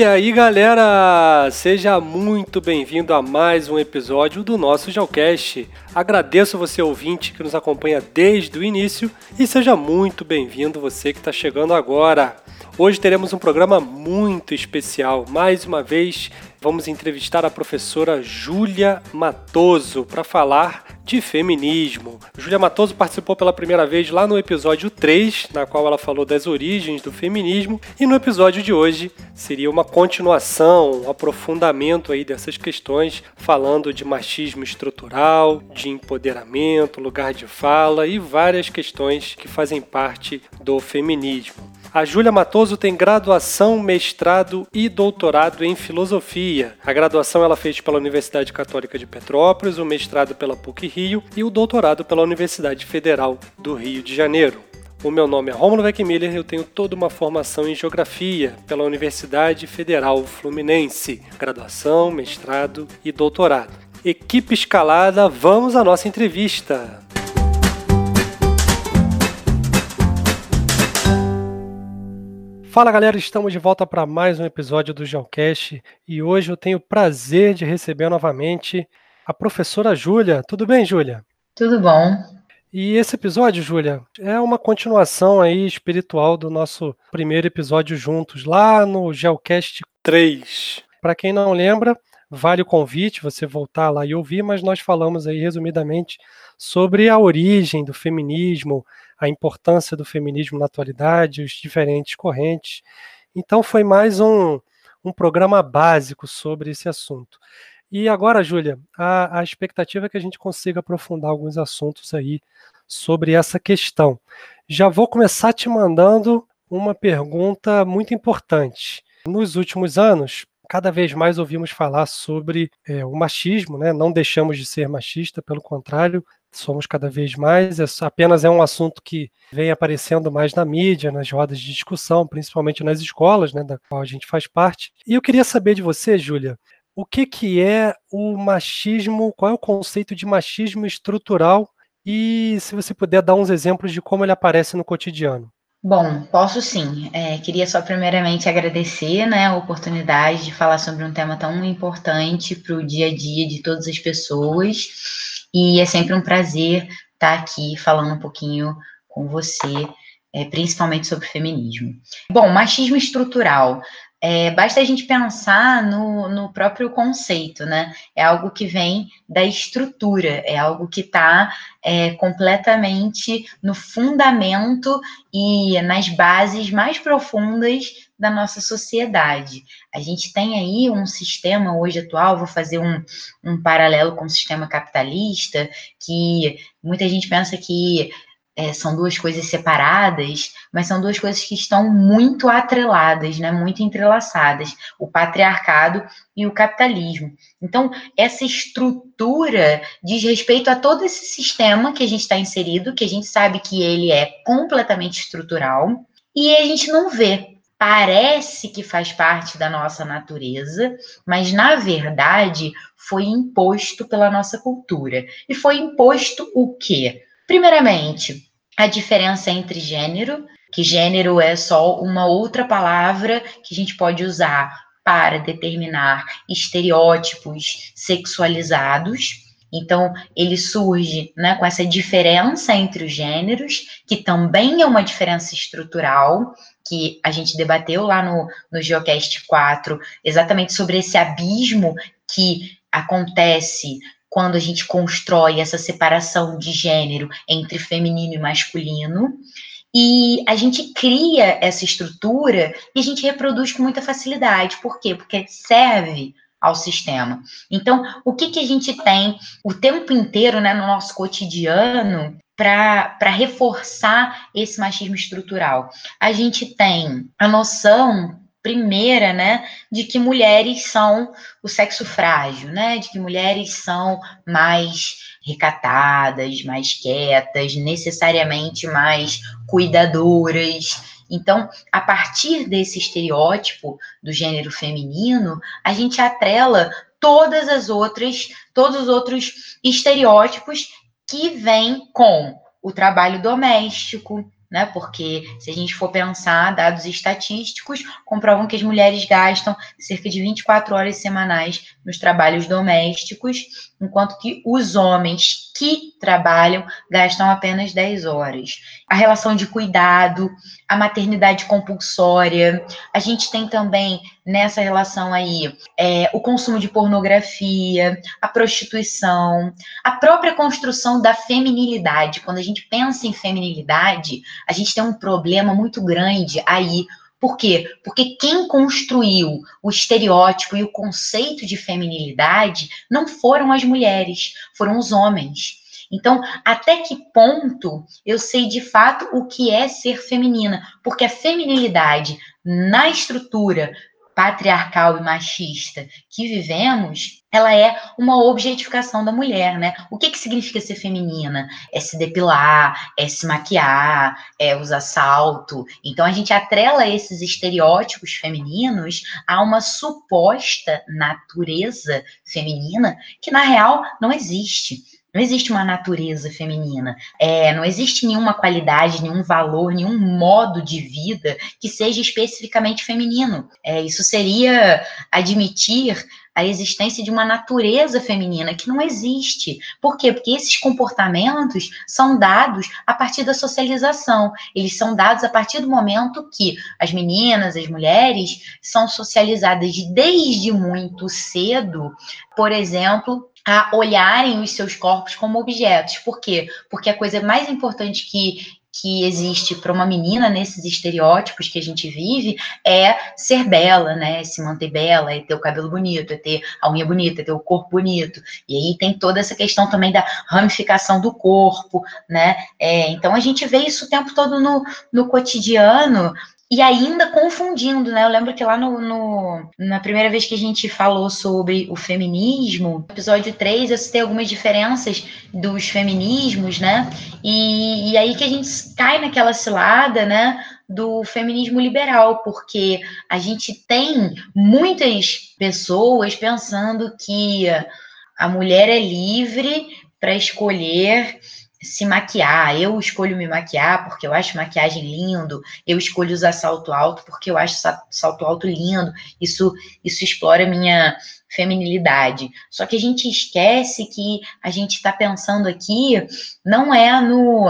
E aí galera, seja muito bem-vindo a mais um episódio do nosso Geocast. Agradeço você ouvinte que nos acompanha desde o início e seja muito bem-vindo você que está chegando agora. Hoje teremos um programa muito especial. Mais uma vez, vamos entrevistar a professora Júlia Matoso para falar de feminismo. Júlia Matoso participou pela primeira vez lá no episódio 3, na qual ela falou das origens do feminismo, e no episódio de hoje seria uma continuação, um aprofundamento aí dessas questões, falando de machismo estrutural, de empoderamento, lugar de fala e várias questões que fazem parte do feminismo. A Júlia Matoso tem graduação, mestrado e doutorado em filosofia. A graduação ela fez pela Universidade Católica de Petrópolis, o mestrado pela PUC Rio e o doutorado pela Universidade Federal do Rio de Janeiro. O meu nome é Romulo Weckmiller, eu tenho toda uma formação em Geografia pela Universidade Federal Fluminense, graduação, mestrado e doutorado. Equipe escalada, vamos à nossa entrevista. Fala galera, estamos de volta para mais um episódio do Geocast e hoje eu tenho o prazer de receber novamente a professora Júlia. Tudo bem, Júlia? Tudo bom. E esse episódio, Júlia, é uma continuação aí espiritual do nosso primeiro episódio juntos, lá no Geocast 3. Para quem não lembra, vale o convite você voltar lá e ouvir, mas nós falamos aí resumidamente sobre a origem do feminismo, a importância do feminismo na atualidade, os diferentes correntes. Então foi mais um, um programa básico sobre esse assunto. E agora, Júlia, a, a expectativa é que a gente consiga aprofundar alguns assuntos aí sobre essa questão. Já vou começar te mandando uma pergunta muito importante. Nos últimos anos, cada vez mais ouvimos falar sobre é, o machismo, né? não deixamos de ser machista, pelo contrário, somos cada vez mais. É apenas é um assunto que vem aparecendo mais na mídia, nas rodas de discussão, principalmente nas escolas, né, da qual a gente faz parte. E eu queria saber de você, Júlia, o que, que é o machismo, qual é o conceito de machismo estrutural e se você puder dar uns exemplos de como ele aparece no cotidiano. Bom, posso sim. É, queria só primeiramente agradecer né, a oportunidade de falar sobre um tema tão importante para o dia a dia de todas as pessoas e é sempre um prazer estar aqui falando um pouquinho com você, é, principalmente sobre feminismo. Bom, machismo estrutural. É, basta a gente pensar no, no próprio conceito, né? É algo que vem da estrutura, é algo que está é, completamente no fundamento e nas bases mais profundas da nossa sociedade. A gente tem aí um sistema hoje atual, vou fazer um, um paralelo com o sistema capitalista, que muita gente pensa que é, são duas coisas separadas, mas são duas coisas que estão muito atreladas, né, muito entrelaçadas, o patriarcado e o capitalismo. Então, essa estrutura diz respeito a todo esse sistema que a gente está inserido, que a gente sabe que ele é completamente estrutural, e a gente não vê. Parece que faz parte da nossa natureza, mas na verdade foi imposto pela nossa cultura. E foi imposto o quê? Primeiramente, a diferença entre gênero, que gênero é só uma outra palavra que a gente pode usar para determinar estereótipos sexualizados. Então, ele surge né, com essa diferença entre os gêneros, que também é uma diferença estrutural, que a gente debateu lá no, no Geocast 4, exatamente sobre esse abismo que acontece quando a gente constrói essa separação de gênero entre feminino e masculino. E a gente cria essa estrutura e a gente reproduz com muita facilidade. Por quê? Porque serve ao sistema. Então, o que, que a gente tem o tempo inteiro né, no nosso cotidiano para reforçar esse machismo estrutural? A gente tem a noção primeira, né, de que mulheres são o sexo frágil, né, de que mulheres são mais recatadas, mais quietas, necessariamente mais cuidadoras. Então, a partir desse estereótipo do gênero feminino, a gente atrela todas as outras, todos os outros estereótipos que vêm com o trabalho doméstico, né? Porque se a gente for pensar, dados estatísticos comprovam que as mulheres gastam cerca de 24 horas semanais nos trabalhos domésticos, enquanto que os homens que trabalham gastam apenas 10 horas. A relação de cuidado, a maternidade compulsória, a gente tem também nessa relação aí é, o consumo de pornografia, a prostituição, a própria construção da feminilidade. Quando a gente pensa em feminilidade, a gente tem um problema muito grande aí por quê? Porque quem construiu o estereótipo e o conceito de feminilidade não foram as mulheres, foram os homens. Então, até que ponto eu sei de fato o que é ser feminina? Porque a feminilidade na estrutura patriarcal e machista que vivemos, ela é uma objetificação da mulher, né? O que, que significa ser feminina? É se depilar, é se maquiar, é usar salto. Então a gente atrela esses estereótipos femininos a uma suposta natureza feminina que na real não existe. Não existe uma natureza feminina. É, não existe nenhuma qualidade, nenhum valor, nenhum modo de vida que seja especificamente feminino. É, isso seria admitir a existência de uma natureza feminina que não existe. Por quê? Porque esses comportamentos são dados a partir da socialização. Eles são dados a partir do momento que as meninas, as mulheres, são socializadas desde muito cedo, por exemplo, a olharem os seus corpos como objetos. Por quê? Porque a coisa mais importante que que existe para uma menina nesses estereótipos que a gente vive é ser bela, né? Se manter bela, é ter o cabelo bonito, é ter a unha bonita, é ter o corpo bonito. E aí tem toda essa questão também da ramificação do corpo, né? É, então a gente vê isso o tempo todo no, no cotidiano e ainda confundindo, né? Eu lembro que lá no, no, na primeira vez que a gente falou sobre o feminismo, episódio 3, eu citei algumas diferenças dos feminismos, né? E, e aí que a gente cai naquela cilada, né? Do feminismo liberal, porque a gente tem muitas pessoas pensando que a mulher é livre para escolher se maquiar. Eu escolho me maquiar porque eu acho maquiagem lindo. Eu escolho usar salto alto porque eu acho salto alto lindo. Isso, isso explora minha feminilidade. Só que a gente esquece que a gente está pensando aqui não é no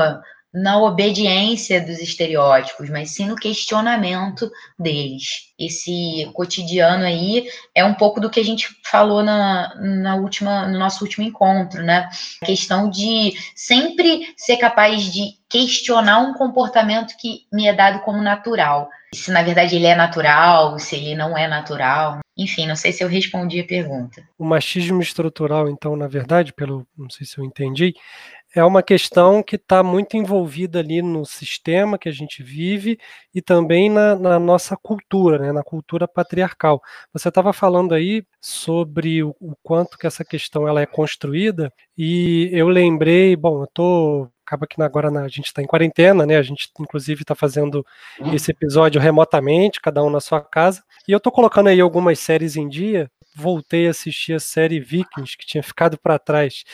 na obediência dos estereótipos, mas sim no questionamento deles. Esse cotidiano aí é um pouco do que a gente falou na, na última, no nosso último encontro, né? A questão de sempre ser capaz de questionar um comportamento que me é dado como natural. Se na verdade ele é natural, se ele não é natural. Enfim, não sei se eu respondi a pergunta. O machismo estrutural, então, na verdade, pelo não sei se eu entendi, é uma questão que está muito envolvida ali no sistema que a gente vive e também na, na nossa cultura, né, na cultura patriarcal. Você estava falando aí sobre o, o, quanto que essa questão ela é construída e eu lembrei, bom, eu tô acaba que agora a gente está em quarentena, né? A gente inclusive está fazendo esse episódio remotamente, cada um na sua casa. E eu estou colocando aí algumas séries em dia voltei a assistir a série Vikings, que tinha ficado para trás.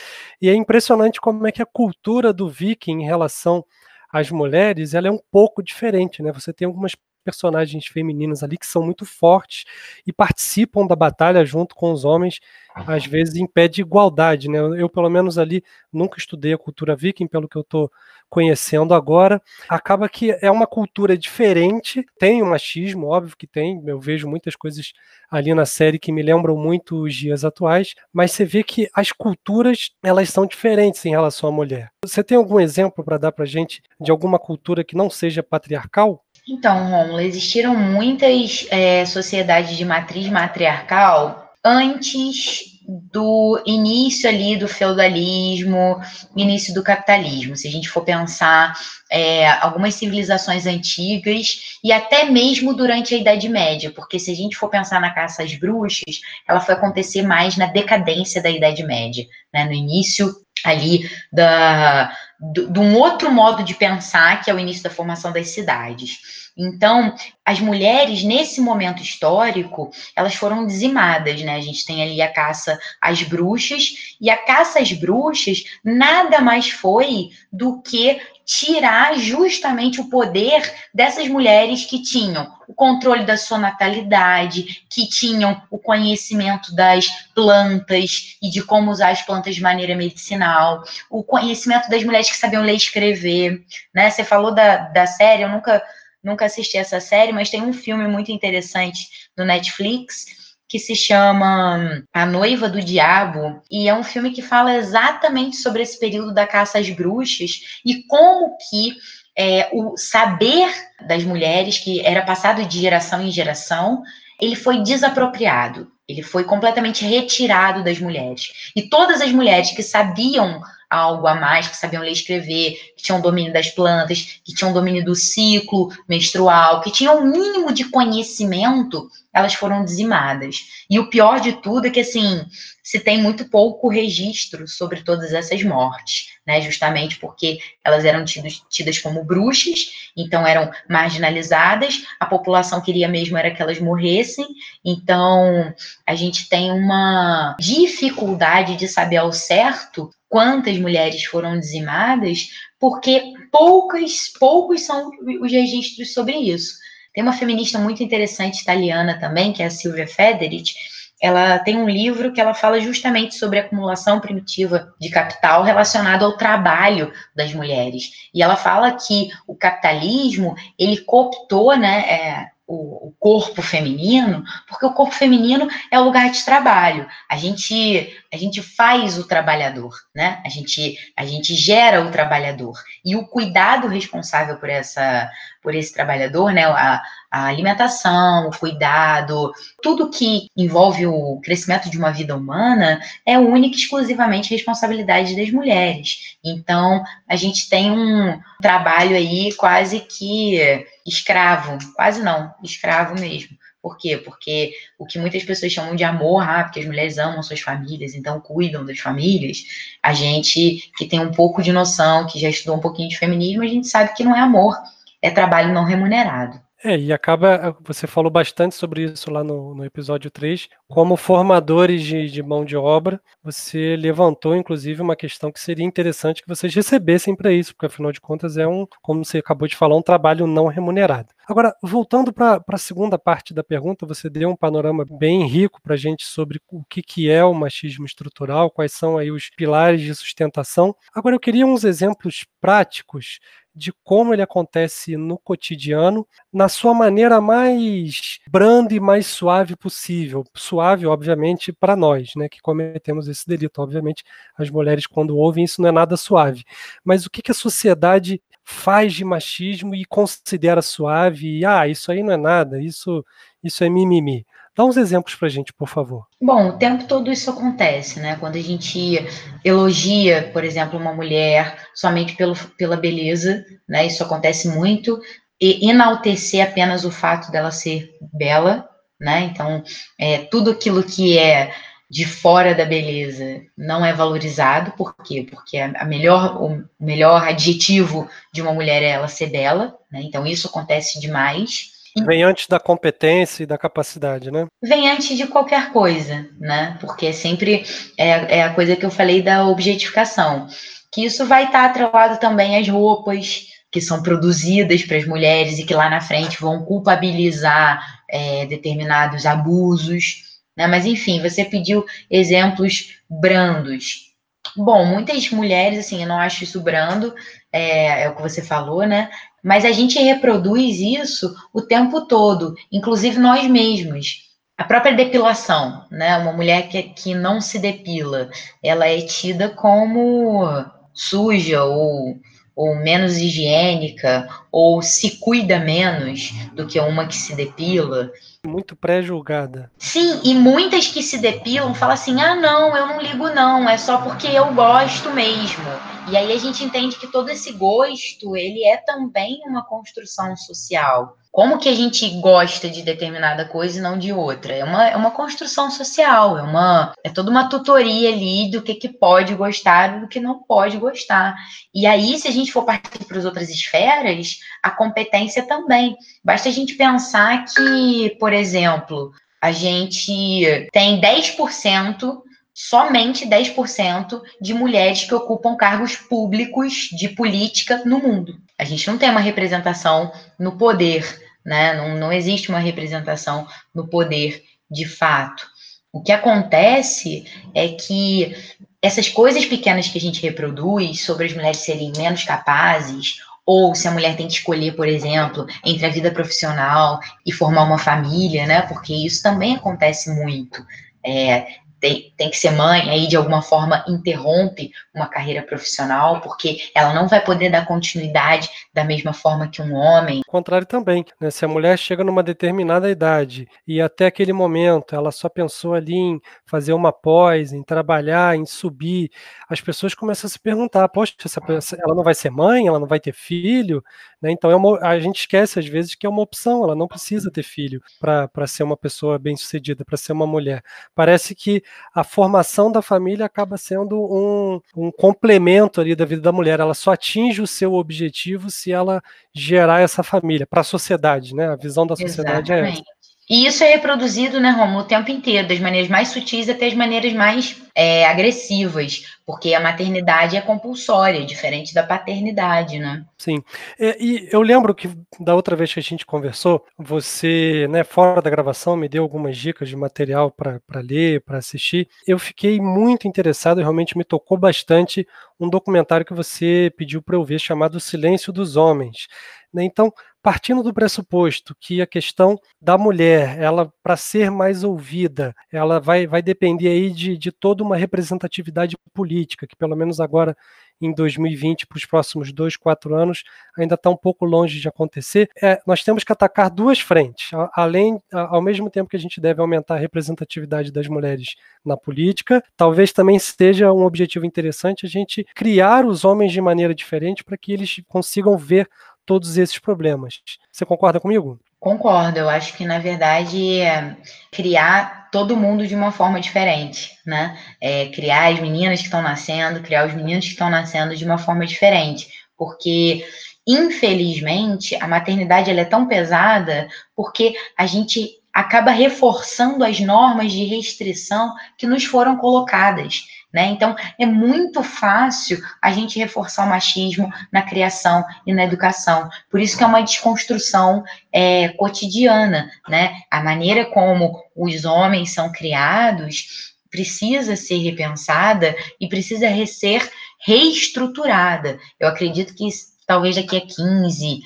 E é impressionante como é que a cultura do viking em relação às mulheres, ela é um pouco diferente, né? Você tem algumas personagens femininas ali que são muito fortes e participam da batalha junto com os homens, às vezes em pé de igualdade, né? Eu, pelo menos ali, nunca estudei a cultura viking, pelo que eu estou conhecendo agora. Acaba que é uma cultura diferente, tem o machismo, óbvio que tem, eu vejo muitas coisas ali na série que me lembram muito os dias atuais, mas você vê que as culturas, elas são diferentes em relação à mulher. Você tem algum exemplo para dar para gente de alguma cultura que não seja patriarcal? Então, Romulo, existiram muitas é, sociedades de matriz matriarcal antes do início ali do feudalismo, início do capitalismo. Se a gente for pensar é, algumas civilizações antigas e até mesmo durante a Idade Média, porque se a gente for pensar na caça às bruxas, ela foi acontecer mais na decadência da Idade Média, né? no início ali da, de um outro modo de pensar, que é o início da formação das cidades. Então, as mulheres, nesse momento histórico, elas foram dizimadas, né? A gente tem ali a caça às bruxas, e a caça às bruxas nada mais foi do que tirar justamente o poder dessas mulheres que tinham o controle da sua natalidade, que tinham o conhecimento das plantas e de como usar as plantas de maneira medicinal, o conhecimento das mulheres que sabiam ler e escrever, né? Você falou da, da série, eu nunca nunca assisti essa série, mas tem um filme muito interessante no Netflix que se chama A Noiva do Diabo, e é um filme que fala exatamente sobre esse período da caça às bruxas e como que é, o saber das mulheres, que era passado de geração em geração, ele foi desapropriado, ele foi completamente retirado das mulheres. E todas as mulheres que sabiam algo a mais, que sabiam ler e escrever, que tinham domínio das plantas, que tinham domínio do ciclo menstrual, que tinham o um mínimo de conhecimento, elas foram dizimadas. E o pior de tudo é que, assim, se tem muito pouco registro sobre todas essas mortes, né? Justamente porque elas eram tidas, tidas como bruxas, então eram marginalizadas, a população queria mesmo era que elas morressem, então a gente tem uma dificuldade de saber ao certo quantas mulheres foram dizimadas, porque poucas, poucos são os registros sobre isso. Tem uma feminista muito interessante italiana também, que é a Silvia Federici, ela tem um livro que ela fala justamente sobre a acumulação primitiva de capital relacionado ao trabalho das mulheres. E ela fala que o capitalismo, ele cooptou, né, é, o, o, corpo feminino, porque o corpo feminino é o lugar de trabalho. A gente a gente faz o trabalhador, né? A gente a gente gera o trabalhador e o cuidado responsável por essa por esse trabalhador, né? A, a alimentação, o cuidado, tudo que envolve o crescimento de uma vida humana é única e exclusivamente responsabilidade das mulheres. Então a gente tem um trabalho aí quase que escravo, quase não, escravo mesmo. Por quê? Porque o que muitas pessoas chamam de amor, ah, porque as mulheres amam suas famílias, então cuidam das famílias, a gente que tem um pouco de noção, que já estudou um pouquinho de feminismo, a gente sabe que não é amor, é trabalho não remunerado. É, e acaba, você falou bastante sobre isso lá no, no episódio 3, como formadores de, de, mão de obra, você levantou, inclusive, uma questão que seria interessante que vocês recebessem para isso, porque afinal de contas é um, como você acabou de falar, um trabalho não remunerado. Agora, voltando para a segunda parte da pergunta, você deu um panorama bem rico para a gente sobre o que, que é o machismo estrutural, quais são aí os pilares de sustentação. Agora, eu queria uns exemplos práticos de como ele acontece no cotidiano, na sua maneira mais branda e mais suave possível. Suave, obviamente, para nós, né, que cometemos esse delito. Obviamente, as mulheres, quando ouvem isso, não é nada suave. Mas o que, que a sociedade faz de machismo e considera suave? E, ah, isso aí não é nada, isso, isso é mimimi. Dá uns exemplos para a gente, por favor. Bom, o tempo todo isso acontece, né? Quando a gente elogia, por exemplo, uma mulher somente pelo, pela beleza, né? Isso acontece muito. E enaltecer apenas o fato dela ser bela, né? Então, é, tudo aquilo que é de fora da beleza não é valorizado, por quê? Porque a melhor, o melhor adjetivo de uma mulher é ela ser bela, né? Então isso acontece demais. Vem antes da competência e da capacidade, né? Vem antes de qualquer coisa, né? Porque sempre é, é a coisa que eu falei da objetificação. Que isso vai estar atrelado também às roupas que são produzidas para as mulheres e que lá na frente vão culpabilizar é, determinados abusos. Né? Mas, enfim, você pediu exemplos brandos. Bom, muitas mulheres, assim, eu não acho isso brando, é, é o que você falou, né? Mas a gente reproduz isso o tempo todo, inclusive nós mesmos. A própria depilação, né? Uma mulher que, que não se depila, ela é tida como suja ou, ou menos higiênica, ou se cuida menos do que uma que se depila. Muito pré-julgada. Sim, e muitas que se depilam falam assim: ah, não, eu não ligo, não, é só porque eu gosto mesmo. E aí a gente entende que todo esse gosto, ele é também uma construção social. Como que a gente gosta de determinada coisa e não de outra. É uma, é uma construção social, é uma é toda uma tutoria ali do que, que pode gostar e do que não pode gostar. E aí, se a gente for partir para as outras esferas, a competência também. Basta a gente pensar que, por exemplo, a gente tem 10% somente 10% de mulheres que ocupam cargos públicos de política no mundo. A gente não tem uma representação no poder, né? Não, não existe uma representação no poder de fato. O que acontece é que essas coisas pequenas que a gente reproduz sobre as mulheres serem menos capazes, ou se a mulher tem que escolher, por exemplo, entre a vida profissional e formar uma família, né? Porque isso também acontece muito. É, tem, tem que ser mãe, aí de alguma forma interrompe uma carreira profissional, porque ela não vai poder dar continuidade da mesma forma que um homem. O contrário também, né? Se a mulher chega numa determinada idade e até aquele momento ela só pensou ali em fazer uma pós, em trabalhar, em subir, as pessoas começam a se perguntar: poxa, essa, ela não vai ser mãe, ela não vai ter filho, né? Então é uma, a gente esquece às vezes que é uma opção, ela não precisa ter filho para ser uma pessoa bem-sucedida, para ser uma mulher. Parece que a formação da família acaba sendo um, um complemento ali da vida da mulher. Ela só atinge o seu objetivo se ela gerar essa família para a sociedade, né? A visão da sociedade Exatamente. é essa. E isso é reproduzido, né, Romulo, o tempo inteiro, das maneiras mais sutis até as maneiras mais é, agressivas, porque a maternidade é compulsória, diferente da paternidade, né? Sim. É, e eu lembro que da outra vez que a gente conversou, você, né, fora da gravação, me deu algumas dicas de material para ler, para assistir. Eu fiquei muito interessado, realmente me tocou bastante um documentário que você pediu para eu ver chamado Silêncio dos Homens. Né? Então, partindo do pressuposto que a questão da mulher, ela para ser mais ouvida, ela vai, vai depender aí de, de toda uma representatividade política, que pelo menos agora em 2020, para os próximos dois, quatro anos, ainda está um pouco longe de acontecer. É, nós temos que atacar duas frentes. Além, ao mesmo tempo que a gente deve aumentar a representatividade das mulheres na política, talvez também seja um objetivo interessante a gente criar os homens de maneira diferente para que eles consigam ver todos esses problemas. Você concorda comigo? Concordo, eu acho que na verdade é criar todo mundo de uma forma diferente, né? É criar as meninas que estão nascendo, criar os meninos que estão nascendo de uma forma diferente, porque infelizmente a maternidade ela é tão pesada porque a gente acaba reforçando as normas de restrição que nos foram colocadas. Né? Então, é muito fácil a gente reforçar o machismo na criação e na educação. Por isso que é uma desconstrução é, cotidiana. Né? A maneira como os homens são criados precisa ser repensada e precisa ser reestruturada. Eu acredito que talvez daqui a 15,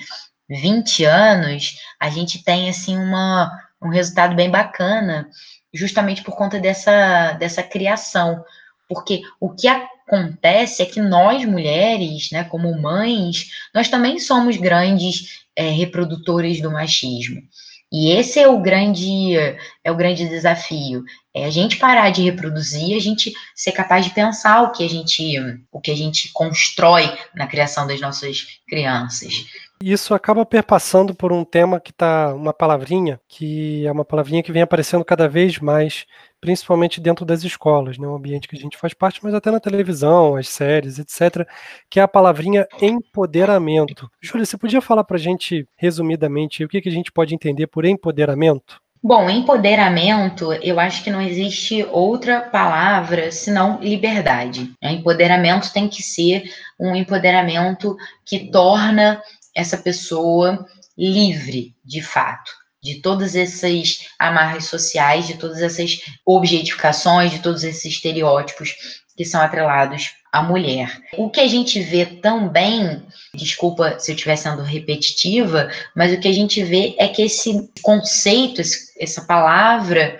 20 anos, a gente tenha assim, uma, um resultado bem bacana, justamente por conta dessa, dessa criação porque o que acontece é que nós mulheres, né, como mães, nós também somos grandes é, reprodutores do machismo. E esse é o grande é o grande desafio, é a gente parar de reproduzir, a gente ser capaz de pensar o que a gente o que a gente constrói na criação das nossas crianças. Isso acaba perpassando por um tema que está uma palavrinha que é uma palavrinha que vem aparecendo cada vez mais principalmente dentro das escolas, né, um ambiente que a gente faz parte, mas até na televisão, as séries, etc., que é a palavrinha empoderamento. Júlia, você podia falar para a gente, resumidamente, o que, que a gente pode entender por empoderamento? Bom, empoderamento, eu acho que não existe outra palavra senão liberdade. Empoderamento tem que ser um empoderamento que torna essa pessoa livre, de fato de todas essas amarras sociais, de todas essas objetificações, de todos esses estereótipos que são atrelados à mulher. O que a gente vê também, desculpa se eu estiver sendo repetitiva, mas o que a gente vê é que esse conceito, essa palavra,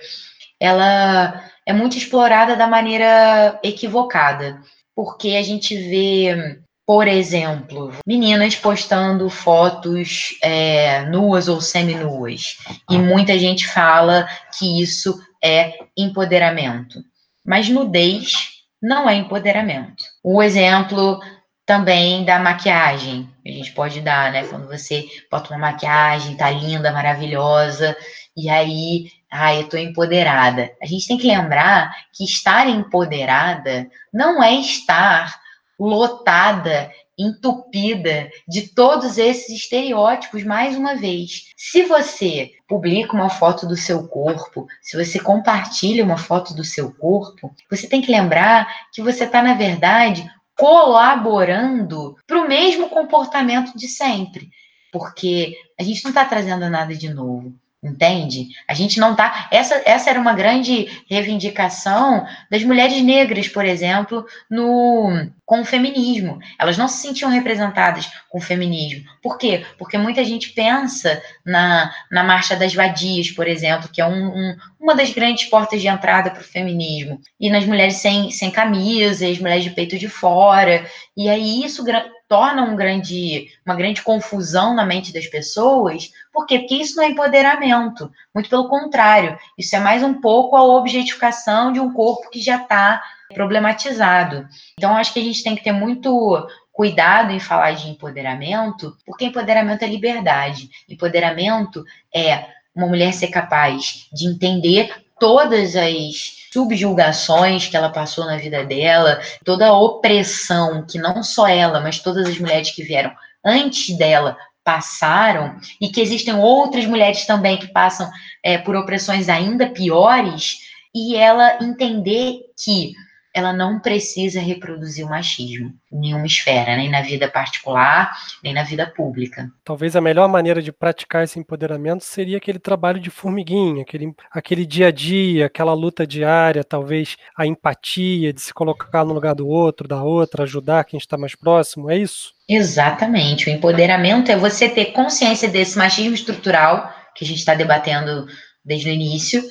ela é muito explorada da maneira equivocada, porque a gente vê por exemplo, meninas postando fotos é, nuas ou semi-nuas. E muita gente fala que isso é empoderamento. Mas nudez não é empoderamento. O exemplo também da maquiagem. A gente pode dar, né? Quando você bota uma maquiagem, tá linda, maravilhosa, e aí, ai, eu tô empoderada. A gente tem que lembrar que estar empoderada não é estar lotada entupida de todos esses estereótipos mais uma vez. Se você publica uma foto do seu corpo, se você compartilha uma foto do seu corpo, você tem que lembrar que você está, na verdade, colaborando para o mesmo comportamento de sempre. Porque a gente não está trazendo nada de novo. Entende? A gente não tá. Essa, essa era uma grande reivindicação das mulheres negras, por exemplo, no com o feminismo. Elas não se sentiam representadas com o feminismo. Por quê? Porque muita gente pensa na, na Marcha das Vadias, por exemplo, que é um, um, uma das grandes portas de entrada para o feminismo. E nas mulheres sem, sem camisa, as mulheres de peito de fora. E aí isso torna um grande, uma grande confusão na mente das pessoas. Por quê? Porque isso não é empoderamento. Muito pelo contrário, isso é mais um pouco a objetificação de um corpo que já está problematizado. Então, acho que a gente tem que ter muito cuidado em falar de empoderamento, porque empoderamento é liberdade. Empoderamento é uma mulher ser capaz de entender todas as subjugações que ela passou na vida dela, toda a opressão que não só ela, mas todas as mulheres que vieram antes dela passaram, e que existem outras mulheres também que passam é, por opressões ainda piores, e ela entender que ela não precisa reproduzir o machismo em nenhuma esfera, nem na vida particular, nem na vida pública. Talvez a melhor maneira de praticar esse empoderamento seria aquele trabalho de formiguinha, aquele, aquele dia a dia, aquela luta diária, talvez a empatia de se colocar no lugar do outro, da outra, ajudar quem está mais próximo, é isso? Exatamente. O empoderamento é você ter consciência desse machismo estrutural que a gente está debatendo desde o início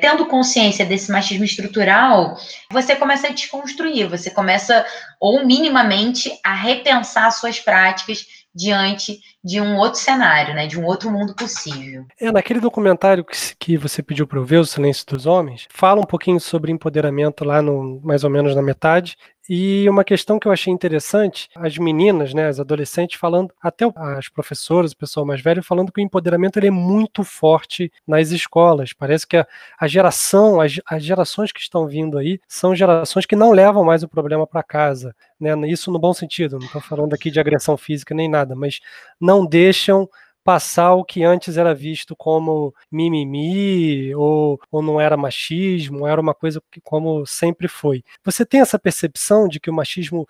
Tendo consciência desse machismo estrutural, você começa a desconstruir, você começa, ou minimamente, a repensar suas práticas diante de um outro cenário, né, de um outro mundo possível. É, naquele documentário que, que você pediu para eu ver, O Silêncio dos Homens, fala um pouquinho sobre empoderamento lá no mais ou menos na metade, e uma questão que eu achei interessante, as meninas, né, as adolescentes falando, até as professoras, o pessoal mais velho, falando que o empoderamento ele é muito forte nas escolas. Parece que a, a geração, as, as gerações que estão vindo aí, são gerações que não levam mais o problema para casa. Né? Isso no bom sentido, não estou falando aqui de agressão física nem nada, mas não deixam passar o que antes era visto como mimimi ou, ou não era machismo, era uma coisa que, como sempre foi. Você tem essa percepção de que o machismo,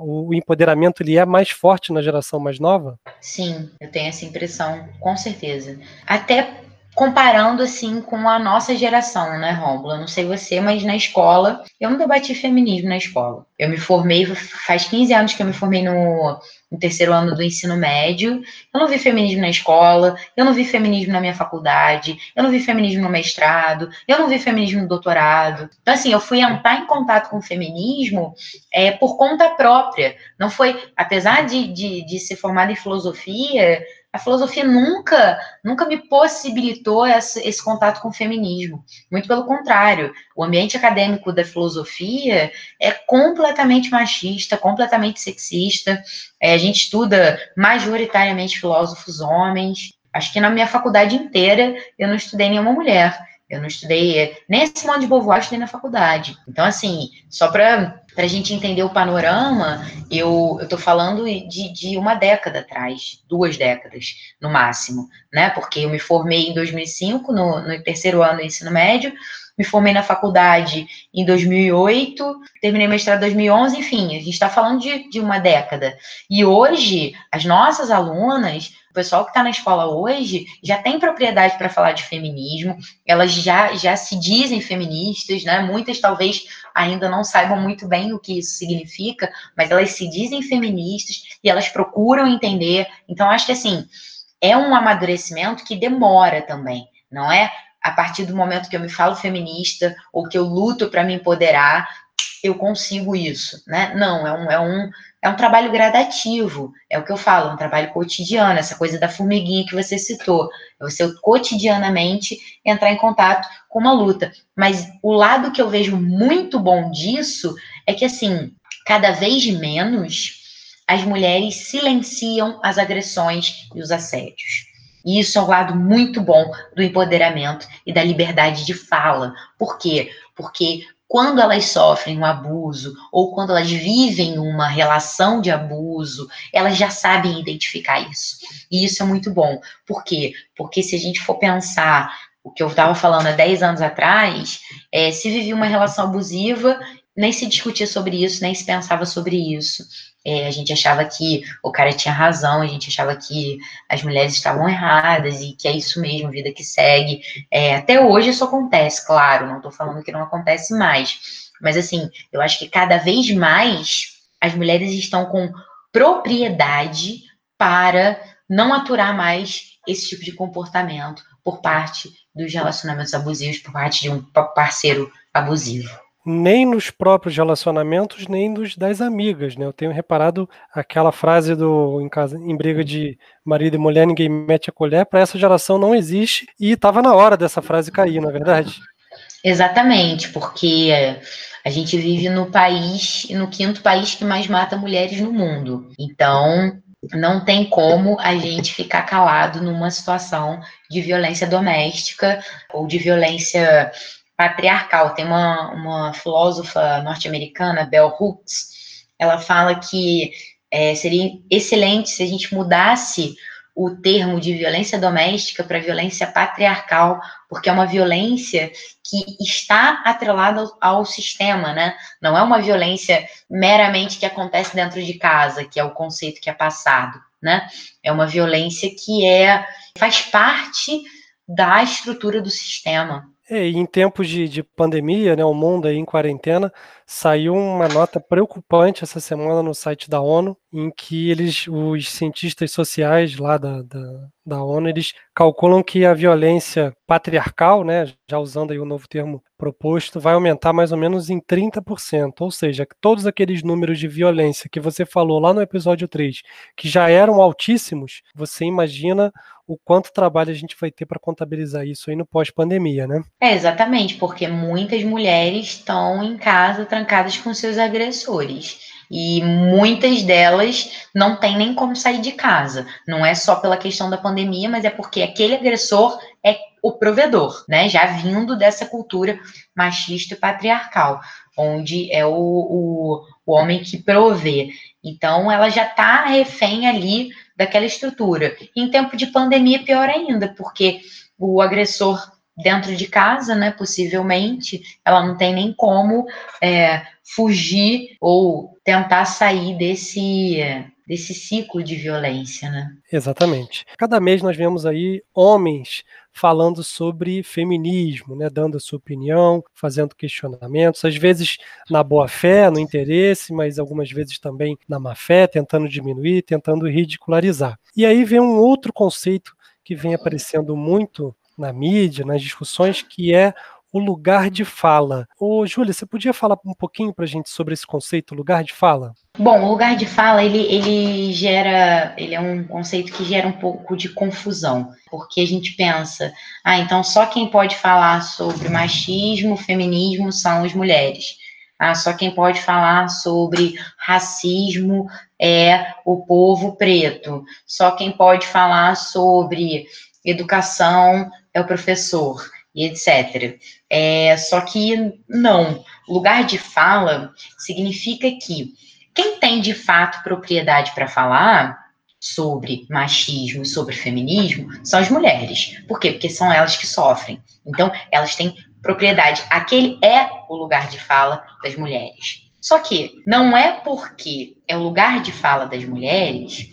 o empoderamento, ele é mais forte na geração mais nova? Sim, eu tenho essa impressão, com certeza. Até comparando assim com a nossa geração, né, Rômulo? Não sei você, mas na escola, eu não debati feminismo na escola. Eu me formei, faz 15 anos que eu me formei no, no terceiro ano do ensino médio. Eu não vi feminismo na escola, eu não vi feminismo na minha faculdade, eu não vi feminismo no mestrado, eu não vi feminismo no doutorado. Então, assim, eu fui entrar em contato com o feminismo é, por conta própria. Não foi, apesar de, de, de ser formada em filosofia, a filosofia nunca, nunca me possibilitou esse, esse, contato com o feminismo. Muito pelo contrário, o ambiente acadêmico da filosofia é completamente machista, completamente sexista. É, a gente estuda majoritariamente filósofos homens. Acho que na minha faculdade inteira eu não estudei nenhuma mulher. Eu não estudei nem esse Simone de Beauvoir, estudei na faculdade. Então, assim, só para a gente entender o panorama, eu estou falando de, de uma década atrás, duas décadas no máximo, né? Porque eu me formei em 2005, no, no terceiro ano do ensino médio, me formei na faculdade em 2008, terminei mestrado em 2011, enfim, a gente está falando de, de uma década. E hoje, as nossas alunas o pessoal que está na escola hoje já tem propriedade para falar de feminismo, elas já, já se dizem feministas, né? Muitas talvez ainda não saibam muito bem o que isso significa, mas elas se dizem feministas e elas procuram entender. Então, acho que assim, é um amadurecimento que demora também, não é? A partir do momento que eu me falo feminista ou que eu luto para me empoderar, eu consigo isso, né? Não, é um, é um é um trabalho gradativo, é o que eu falo, um trabalho cotidiano, essa coisa da formiguinha que você citou. É você cotidianamente entrar em contato com uma luta. Mas o lado que eu vejo muito bom disso é que, assim, cada vez menos as mulheres silenciam as agressões e os assédios. E isso é um lado muito bom do empoderamento e da liberdade de fala. Por quê? Porque quando elas sofrem um abuso ou quando elas vivem uma relação de abuso, elas já sabem identificar isso. E isso é muito bom. Por quê? Porque se a gente for pensar o que eu estava falando há 10 anos atrás, é, se vivia uma relação abusiva, nem se discutia sobre isso, nem se pensava sobre isso. É, a gente achava que o cara tinha razão, a gente achava que as mulheres estavam erradas e que é isso mesmo, vida que segue. É, até hoje isso acontece, claro, não estou falando que não acontece mais. Mas assim, eu acho que cada vez mais as mulheres estão com propriedade para não aturar mais esse tipo de comportamento por parte dos relacionamentos abusivos, por parte de um parceiro abusivo nem nos próprios relacionamentos, nem nos das amigas, né? Eu tenho reparado aquela frase do em, casa, em briga de marido e mulher, ninguém mete a colher, para essa geração não existe e estava na hora dessa frase cair, não é verdade? Exatamente, porque a gente vive no país, no quinto país que mais mata mulheres no mundo. Então, não tem como a gente ficar calado numa situação de violência doméstica ou de violência patriarcal. Tem uma, uma filósofa norte-americana, Bell Hooks, ela fala que é, seria excelente se a gente mudasse o termo de violência doméstica para violência patriarcal, porque é uma violência que está atrelada ao, ao, sistema, né? Não é uma violência meramente que acontece dentro de casa, que é o conceito que é passado, né? É uma violência que é faz parte da estrutura do sistema. É, em tempos de, de, pandemia, né, o mundo aí em quarentena, saiu uma nota preocupante essa semana no site da ONU, em que eles, os cientistas sociais lá da, da, da ONU, eles calculam que a violência patriarcal, né, já usando aí o novo termo proposto, vai aumentar mais ou menos em 30%, ou seja, todos aqueles números de violência que você falou lá no episódio 3, que já eram altíssimos, você imagina o quanto trabalho a gente vai ter para contabilizar isso aí no pós-pandemia, né? É, exatamente, porque muitas mulheres estão em casa trancadas com seus agressores. E muitas delas não têm nem como sair de casa. Não é só pela questão da pandemia, mas é porque aquele agressor é o provedor, né? Já vindo dessa cultura machista e patriarcal, onde é o, o, o homem que provê. Então, ela já está refém ali daquela estrutura. Em tempo de pandemia, pior ainda, porque o agressor dentro de casa, né, possivelmente, ela não tem nem como é, fugir ou tentar sair desse desse ciclo de violência, né? Exatamente. Cada mês nós vemos aí homens falando sobre feminismo, né, dando a sua opinião, fazendo questionamentos, às vezes na boa fé, no interesse, mas algumas vezes também na má fé, tentando diminuir, tentando ridicularizar. E aí vem um outro conceito que vem aparecendo muito na mídia, nas discussões, que é o lugar de fala. Ô, Júlia, você podia falar um pouquinho para a gente sobre esse conceito, lugar de fala? Bom, o lugar de fala, ele, ele gera, ele é um conceito que gera um pouco de confusão, porque a gente pensa, ah, então só quem pode falar sobre machismo, feminismo são as mulheres. Ah, só quem pode falar sobre racismo é o povo preto. Só quem pode falar sobre educação é o professor e etc. É, só que não. Lugar de fala significa que quem tem de fato propriedade para falar sobre machismo, sobre feminismo, são as mulheres. Por quê? Porque são elas que sofrem. Então, elas têm propriedade. Aquele é o lugar de fala das mulheres. Só que não é porque é o lugar de fala das mulheres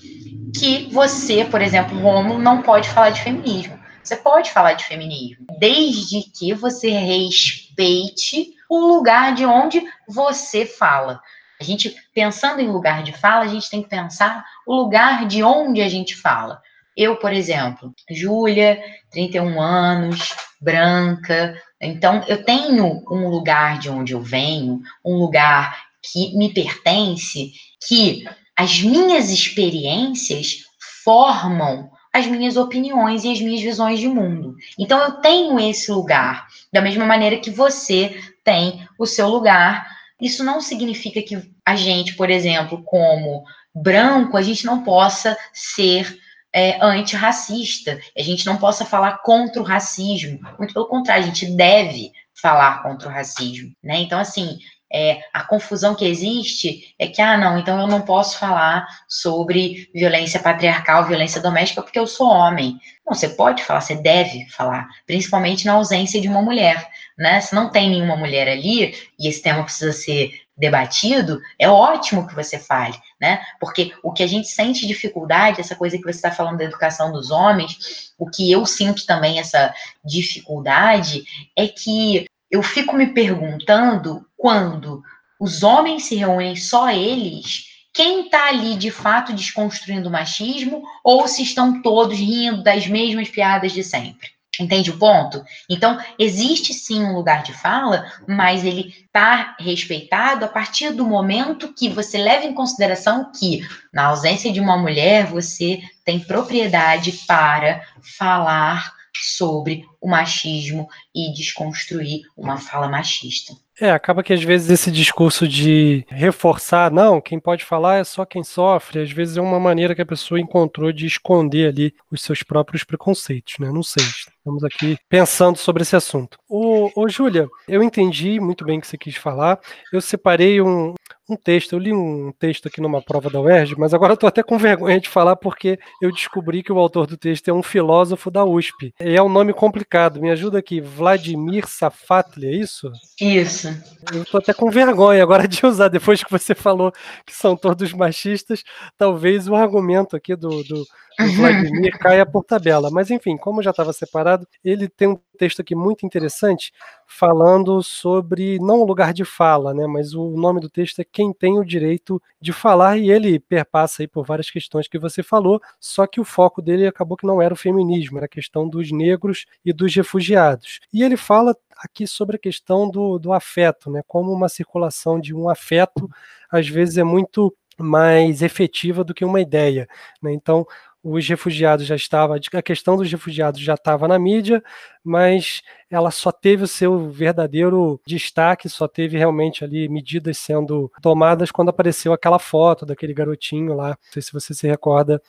que você, por exemplo, homo, não pode falar de feminismo. Você pode falar de feminismo, desde que você respeite o lugar de onde você fala. A gente, pensando em lugar de fala, a gente tem que pensar o lugar de onde a gente fala. Eu, por exemplo, Júlia, 31 anos, branca. Então, eu tenho um lugar de onde eu venho, um lugar que me pertence, que as minhas experiências formam as minhas opiniões e as minhas visões de mundo. Então eu tenho esse lugar, da mesma maneira que você tem o seu lugar. Isso não significa que a gente, por exemplo, como branco, a gente não possa ser é, antirracista, a gente não possa falar contra o racismo. Muito pelo contrário, a gente deve falar contra o racismo, né? Então, assim, é, a confusão que existe é que, ah, não, então eu não posso falar sobre violência patriarcal, violência doméstica, porque eu sou homem. Não, você pode falar, você deve falar, principalmente na ausência de uma mulher, né? Se não tem nenhuma mulher ali e esse tema precisa ser debatido, é ótimo que você fale, né? Porque o que a gente sente dificuldade, essa coisa que você está falando da educação dos homens, o que eu sinto também essa dificuldade é que eu fico me perguntando quando os homens se reúnem só eles, quem está ali de fato desconstruindo o machismo ou se estão todos rindo das mesmas piadas de sempre. Entende o ponto? Então, existe sim um lugar de fala, mas ele está respeitado a partir do momento que você leva em consideração que, na ausência de uma mulher, você tem propriedade para falar sobre o machismo e desconstruir uma fala machista. É, acaba que às vezes esse discurso de reforçar, não, quem pode falar é só quem sofre, às vezes é uma maneira que a pessoa encontrou de esconder ali os seus próprios preconceitos, né? Não sei. Estamos aqui pensando sobre esse assunto. Ô, ô Júlia, eu entendi muito bem o que você quis falar. Eu separei um, um texto, eu li um texto aqui numa prova da UERJ, mas agora estou até com vergonha de falar porque eu descobri que o autor do texto é um filósofo da USP. E é um nome complicado, me ajuda aqui, Vladimir Safatli, é isso? Isso. Eu estou até com vergonha agora de usar, depois que você falou que são todos machistas, talvez o argumento aqui do, do o Vladimir caia por tabela. Mas enfim, como já estava separado, ele tem um texto aqui muito interessante falando sobre não o lugar de fala, né, mas o nome do texto é quem tem o direito de falar e ele perpassa aí por várias questões que você falou, só que o foco dele acabou que não era o feminismo, era a questão dos negros e dos refugiados. E ele fala aqui sobre a questão do, do afeto, né, como uma circulação de um afeto às vezes é muito mais efetiva do que uma ideia. Né? Então, os refugiados já estava a questão dos refugiados já estava na mídia, mas ela só teve o seu verdadeiro destaque, só teve realmente ali medidas sendo tomadas quando apareceu aquela foto daquele garotinho lá, não sei se você se recorda,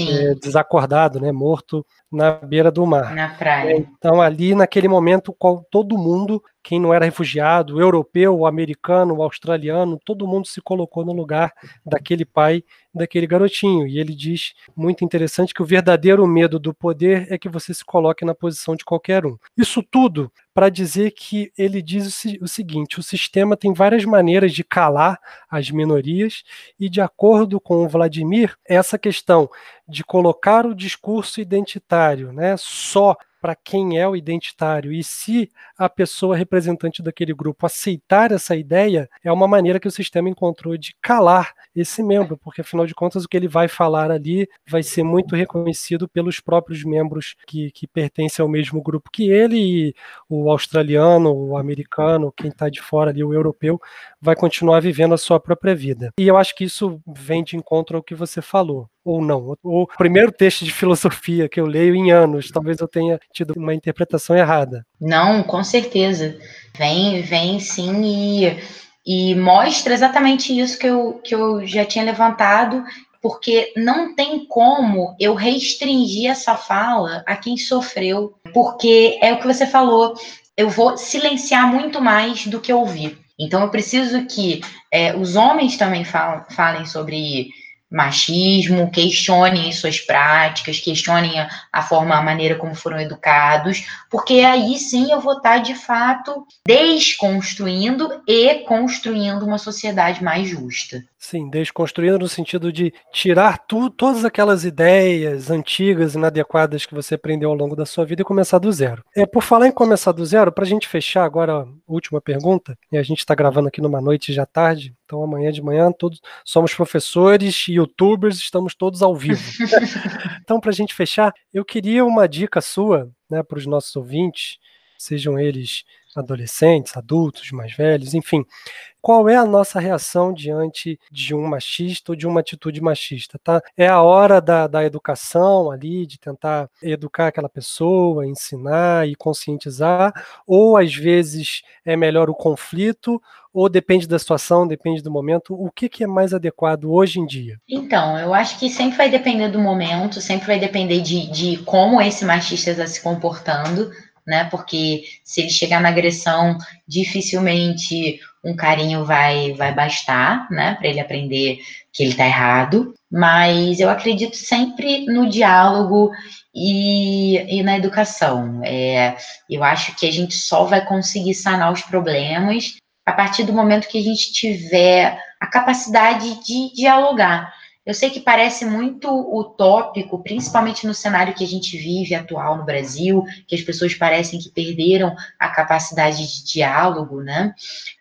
é, desacordado, né, morto na beira do mar. Na praia. Então ali naquele momento todo mundo, quem não era refugiado, europeu, americano, australiano, todo mundo se colocou no lugar daquele pai, daquele garotinho. E ele diz muito interessante que o verdadeiro medo do poder é que você se coloque na posição de qualquer um. Isso tudo para dizer que ele diz o seguinte: o sistema tem várias maneiras de calar as minorias, e de acordo com o Vladimir, essa questão de colocar o discurso identitário né, só para quem é o identitário. E se a pessoa representante daquele grupo aceitar essa ideia, é uma maneira que o sistema encontrou de calar esse membro, porque afinal de contas o que ele vai falar ali vai ser muito reconhecido pelos próprios membros que, que pertencem ao mesmo grupo que ele, e o australiano, o americano, quem está de fora ali, o europeu, vai continuar vivendo a sua própria vida. E eu acho que isso vem de encontro ao que você falou ou não. O primeiro texto de filosofia que eu leio em anos, talvez eu tenha tido uma interpretação errada. Não, com certeza. Vem, vem sim e, e mostra exatamente isso que eu, que eu já tinha levantado, porque não tem como eu restringir essa fala a quem sofreu, porque é o que você falou, eu vou silenciar muito mais do que ouvir. Então eu preciso que é, os homens também falem sobre machismo, questionem suas práticas, questionem a, a, forma, a maneira como foram educados, porque aí sim eu vou estar de fato desconstruindo e construindo uma sociedade mais justa. Sim, desconstruindo no sentido de tirar tu, todas aquelas ideias antigas, inadequadas que você aprendeu ao longo da sua vida e começar do zero. É, por falar em começar do zero, para a gente fechar agora a última pergunta, e a gente está gravando aqui numa noite já tarde, então amanhã de manhã todos somos professores, youtubers, estamos todos ao vivo. então, para a gente fechar, eu queria uma dica sua né, para os nossos ouvintes, sejam eles adolescentes, adultos, mais velhos, enfim. Qual é a nossa reação diante de um machista ou de uma atitude machista? Tá? É a hora da, da educação ali, de tentar educar aquela pessoa, ensinar e conscientizar, ou às vezes é melhor o conflito, ou depende da situação, depende do momento? O que, que é mais adequado hoje em dia? Então, eu acho que sempre vai depender do momento, sempre vai depender de, de como esse machista está se comportando né? Porque se ele chegar na agressão, dificilmente um carinho vai vai bastar, né, para ele aprender que ele está errado. Mas eu acredito sempre no diálogo e, e na educação. É, eu acho que a gente só vai conseguir sanar os problemas a partir do momento que a gente tiver a capacidade de dialogar. Eu sei que parece muito utópico, principalmente no cenário que a gente vive atual no Brasil, que as pessoas parecem que perderam a capacidade de diálogo, né?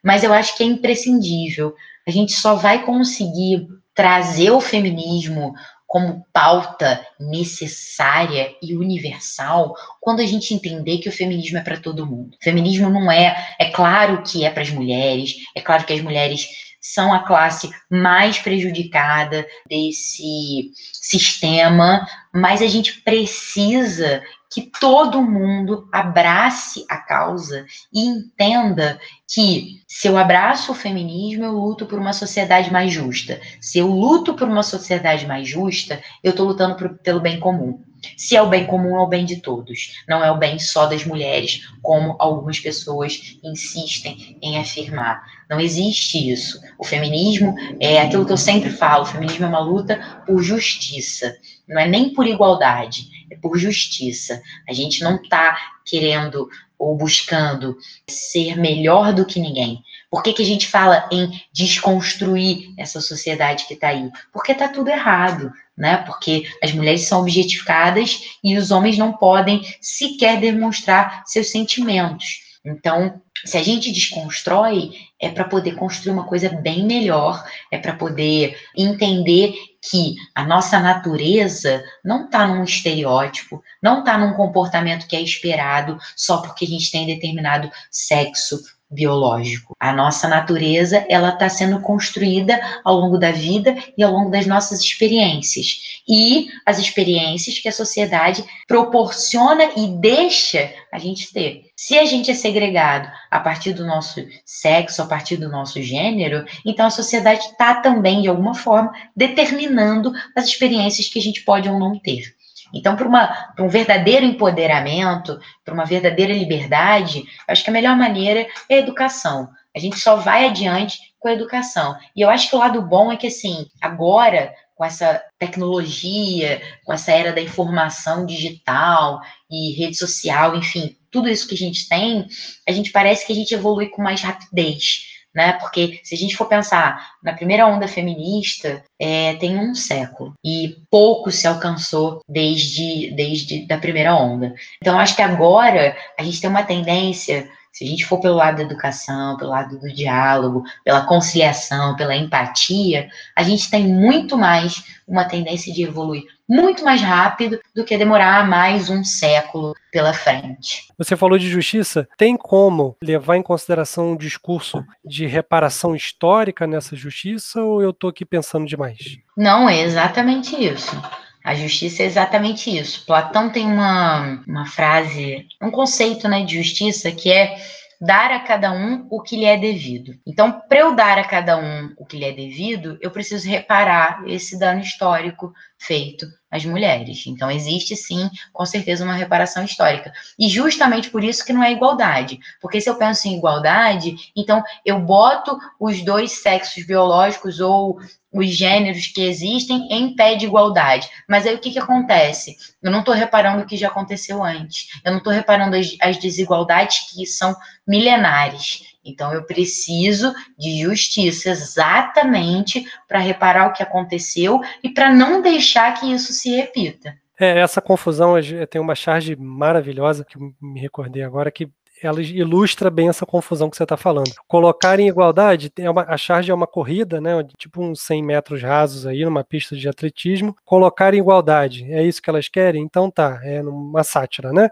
Mas eu acho que é imprescindível. A gente só vai conseguir trazer o feminismo como pauta necessária e universal quando a gente entender que o feminismo é para todo mundo. O feminismo não é, é claro que é para as mulheres, é claro que as mulheres são a classe mais prejudicada desse sistema, mas a gente precisa que todo mundo abrace a causa e entenda que se eu abraço o feminismo, eu luto por uma sociedade mais justa. Se eu luto por uma sociedade mais justa, eu estou lutando por, pelo bem comum. Se é o bem comum, é o bem de todos. Não é o bem só das mulheres, como algumas pessoas insistem em afirmar. Não existe isso. O feminismo é aquilo que eu sempre falo: o feminismo é uma luta por justiça. Não é nem por igualdade, é por justiça. A gente não está querendo ou buscando ser melhor do que ninguém. Por que, que a gente fala em desconstruir essa sociedade que está aí? Porque está tudo errado né? Porque as mulheres são objetificadas e os homens não podem sequer demonstrar seus sentimentos. Então, se a gente desconstrói, é para poder construir uma coisa bem melhor, é para poder entender que a nossa natureza não está num estereótipo, não está num comportamento que é esperado só porque a gente tem determinado sexo, biológico. A nossa natureza, ela está sendo construída ao longo da vida e ao longo das nossas experiências. E as experiências que a sociedade proporciona e deixa a gente ter. Se a gente é segregado a partir do nosso sexo, a partir do nosso gênero, então a sociedade está também, de alguma forma, determinando as experiências que a gente pode ou não ter. Então, para um verdadeiro empoderamento, para uma verdadeira liberdade, acho que a melhor maneira é a educação. A gente só vai adiante com a educação. E eu acho que o lado bom é que, assim, agora, com essa tecnologia, com essa era da informação digital e rede social, enfim, tudo isso que a gente tem, a gente parece que a gente evolui com mais rapidez né? Porque se a gente for pensar na primeira onda feminista, é, tem um século e pouco se alcançou desde, desde da primeira onda. Então, acho que agora a gente tem uma tendência se a gente for pelo lado da educação, pelo lado do diálogo, pela conciliação, pela empatia, a gente tem muito mais uma tendência de evoluir muito mais rápido do que demorar mais um século pela frente. Você falou de justiça, tem como levar em consideração um discurso de reparação histórica nessa justiça ou eu estou aqui pensando demais? Não, é exatamente isso. A justiça é exatamente isso. Platão tem uma, uma frase, um conceito né, de justiça que é dar a cada um o que lhe é devido. Então, para eu dar a cada um o que lhe é devido, eu preciso reparar esse dano histórico feito às mulheres. Então, existe sim, com certeza, uma reparação histórica. E justamente por isso que não é igualdade. Porque se eu penso em igualdade, então eu boto os dois sexos biológicos ou os gêneros que existem em pé de igualdade. Mas aí o que, que acontece? Eu não estou reparando o que já aconteceu antes. Eu não estou reparando as, as desigualdades que são milenares. Então, eu preciso de justiça exatamente para reparar o que aconteceu e para não deixar que isso se repita. É, essa confusão tem uma charge maravilhosa que me recordei agora, que ela ilustra bem essa confusão que você está falando. Colocar em igualdade, é uma, a charge é uma corrida, né, tipo uns 100 metros rasos aí, numa pista de atletismo. Colocar em igualdade, é isso que elas querem? Então tá, é uma sátira, né?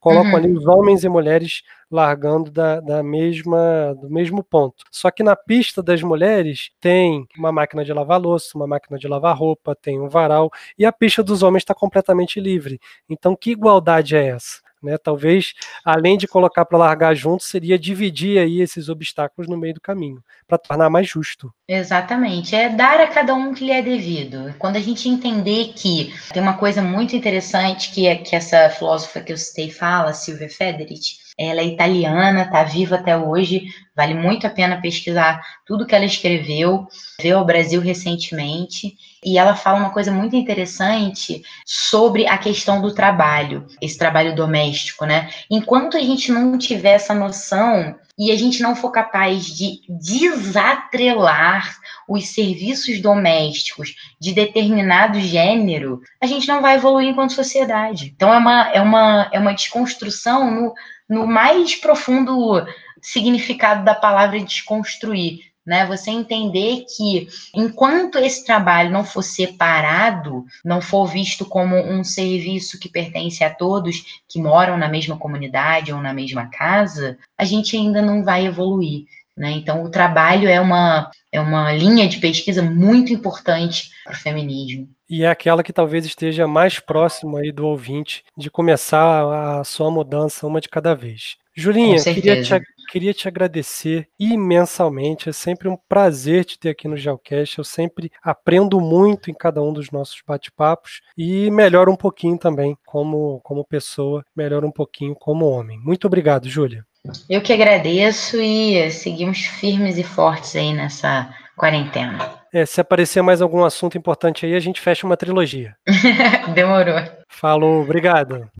Colocam uhum. ali os homens e mulheres largando da, da mesma do mesmo ponto. Só que na pista das mulheres tem uma máquina de lavar louça, uma máquina de lavar roupa, tem um varal e a pista dos homens está completamente livre. Então que igualdade é essa? Né? Talvez, além de colocar para largar junto, seria dividir aí esses obstáculos no meio do caminho, para tornar mais justo. Exatamente, é dar a cada um que lhe é devido. Quando a gente entender que tem uma coisa muito interessante que, é, que essa filósofa que eu citei fala, Silvia Federici, ela é italiana, está viva até hoje, vale muito a pena pesquisar tudo que ela escreveu, veio ao Brasil recentemente, e ela fala uma coisa muito interessante sobre a questão do trabalho, esse trabalho doméstico, né? Enquanto a gente não tiver essa noção e a gente não for capaz de desatrelar os serviços domésticos de determinado gênero, a gente não vai evoluir enquanto sociedade. Então é uma, é uma, é uma desconstrução no no mais profundo significado da palavra desconstruir, né? Você entender que enquanto esse trabalho não for separado, não for visto como um serviço que pertence a todos que moram na mesma comunidade ou na mesma casa, a gente ainda não vai evoluir. Né? Então, o trabalho é uma, é uma linha de pesquisa muito importante para o feminismo. E é aquela que talvez esteja mais próximo aí do ouvinte de começar a sua mudança uma de cada vez. Julinha, queria te, queria te agradecer imensamente. É sempre um prazer te ter aqui no Geocast. Eu sempre aprendo muito em cada um dos nossos bate-papos e melhoro um pouquinho também como, como pessoa, melhoro um pouquinho como homem. Muito obrigado, Júlia. Eu que agradeço e seguimos firmes e fortes aí nessa quarentena. É, se aparecer mais algum assunto importante aí, a gente fecha uma trilogia. Demorou. Falou, obrigado.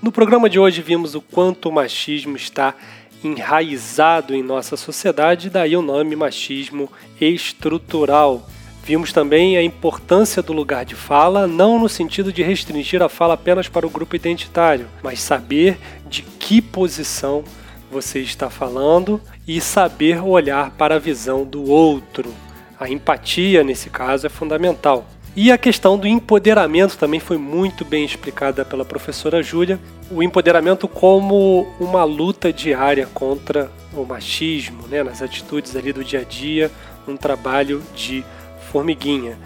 No programa de hoje vimos o quanto o machismo está enraizado em nossa sociedade, daí o nome machismo estrutural. Vimos também a importância do lugar de fala, não no sentido de restringir a fala apenas para o grupo identitário, mas saber de que posição você está falando e saber olhar para a visão do outro. A empatia, nesse caso, é fundamental. E a questão do empoderamento também foi muito bem explicada pela professora Júlia. O empoderamento como uma luta diária contra o machismo, né, nas atitudes ali do dia a dia, um trabalho de formiguinha.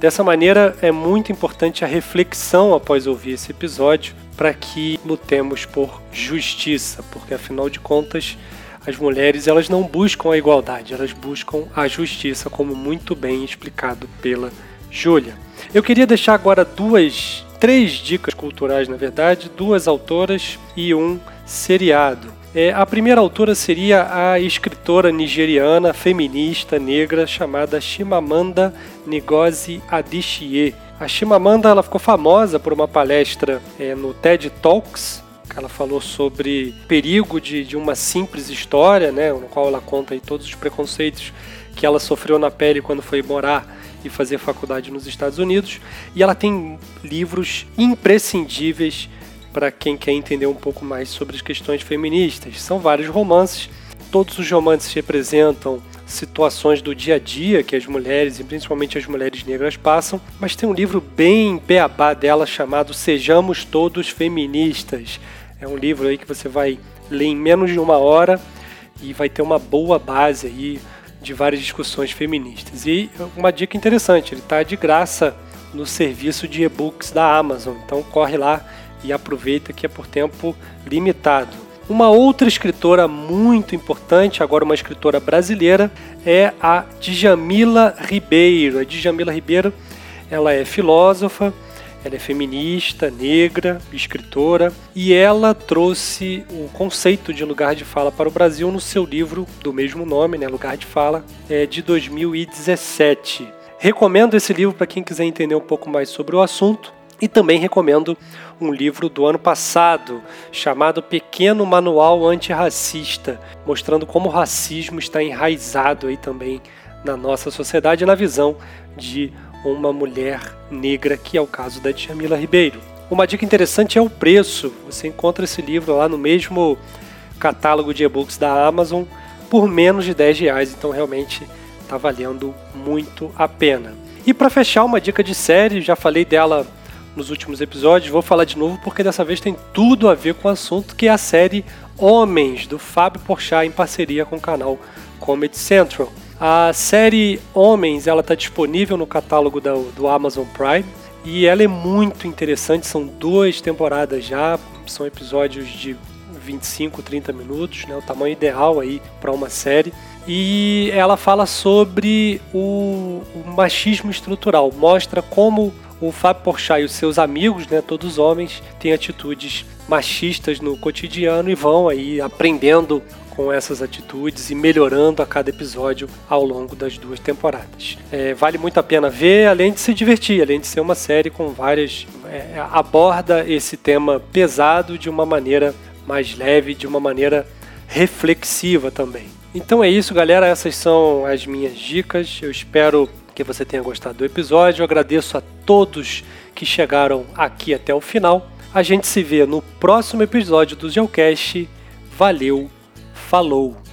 Dessa maneira, é muito importante a reflexão após ouvir esse episódio para que lutemos por justiça, porque afinal de contas, as mulheres elas não buscam a igualdade, elas buscam a justiça, como muito bem explicado pela Júlia. Eu queria deixar agora duas, três dicas culturais, na verdade, duas autoras e um seriado. É, a primeira autora seria a escritora nigeriana feminista negra chamada Chimamanda Ngozi Adichie. A Chimamanda ela ficou famosa por uma palestra é, no TED Talks. Ela falou sobre perigo de, de uma simples história, né, no qual ela conta aí todos os preconceitos que ela sofreu na pele quando foi morar e fazer faculdade nos Estados Unidos. E ela tem livros imprescindíveis para quem quer entender um pouco mais sobre as questões feministas. São vários romances, todos os romances representam situações do dia a dia que as mulheres, e principalmente as mulheres negras, passam, mas tem um livro bem beabá dela chamado Sejamos Todos Feministas. É um livro aí que você vai ler em menos de uma hora e vai ter uma boa base aí de várias discussões feministas. E uma dica interessante, ele está de graça no serviço de e-books da Amazon, então corre lá e aproveita que é por tempo limitado. Uma outra escritora muito importante, agora uma escritora brasileira, é a Djamila Ribeiro. A Djamila Ribeiro ela é filósofa, ela é feminista, negra, escritora e ela trouxe o conceito de lugar de fala para o Brasil no seu livro do mesmo nome, né, Lugar de Fala, é de 2017. Recomendo esse livro para quem quiser entender um pouco mais sobre o assunto. E também recomendo um livro do ano passado chamado Pequeno Manual Antirracista, mostrando como o racismo está enraizado aí também na nossa sociedade na visão de uma mulher negra, que é o caso da Djamila Ribeiro. Uma dica interessante é o preço. Você encontra esse livro lá no mesmo catálogo de e-books da Amazon por menos de 10 reais, então realmente está valendo muito a pena. E para fechar, uma dica de série, já falei dela nos últimos episódios, vou falar de novo porque dessa vez tem tudo a ver com o assunto, que é a série Homens, do Fábio Porchat, em parceria com o canal Comedy Central. A série Homens ela está disponível no catálogo do, Amazon Prime e ela é muito interessante. São duas temporadas já, são episódios de 25, 30 minutos, né, o tamanho ideal aí para uma série. E ela fala sobre o, o, machismo estrutural, mostra como o Fábio Porchat e os seus amigos, né, todos homens, têm atitudes machistas no cotidiano e vão aí aprendendo com essas atitudes e melhorando a cada episódio ao longo das duas temporadas. É, vale muito a pena ver, além de se divertir, além de ser uma série com várias. É, aborda esse tema pesado de uma maneira mais leve, de uma maneira reflexiva também. Então é isso, galera. Essas são as minhas dicas. Eu espero que você tenha gostado do episódio. Eu agradeço a todos que chegaram aqui até o final. A gente se vê no próximo episódio do Geocast. Valeu! Falou!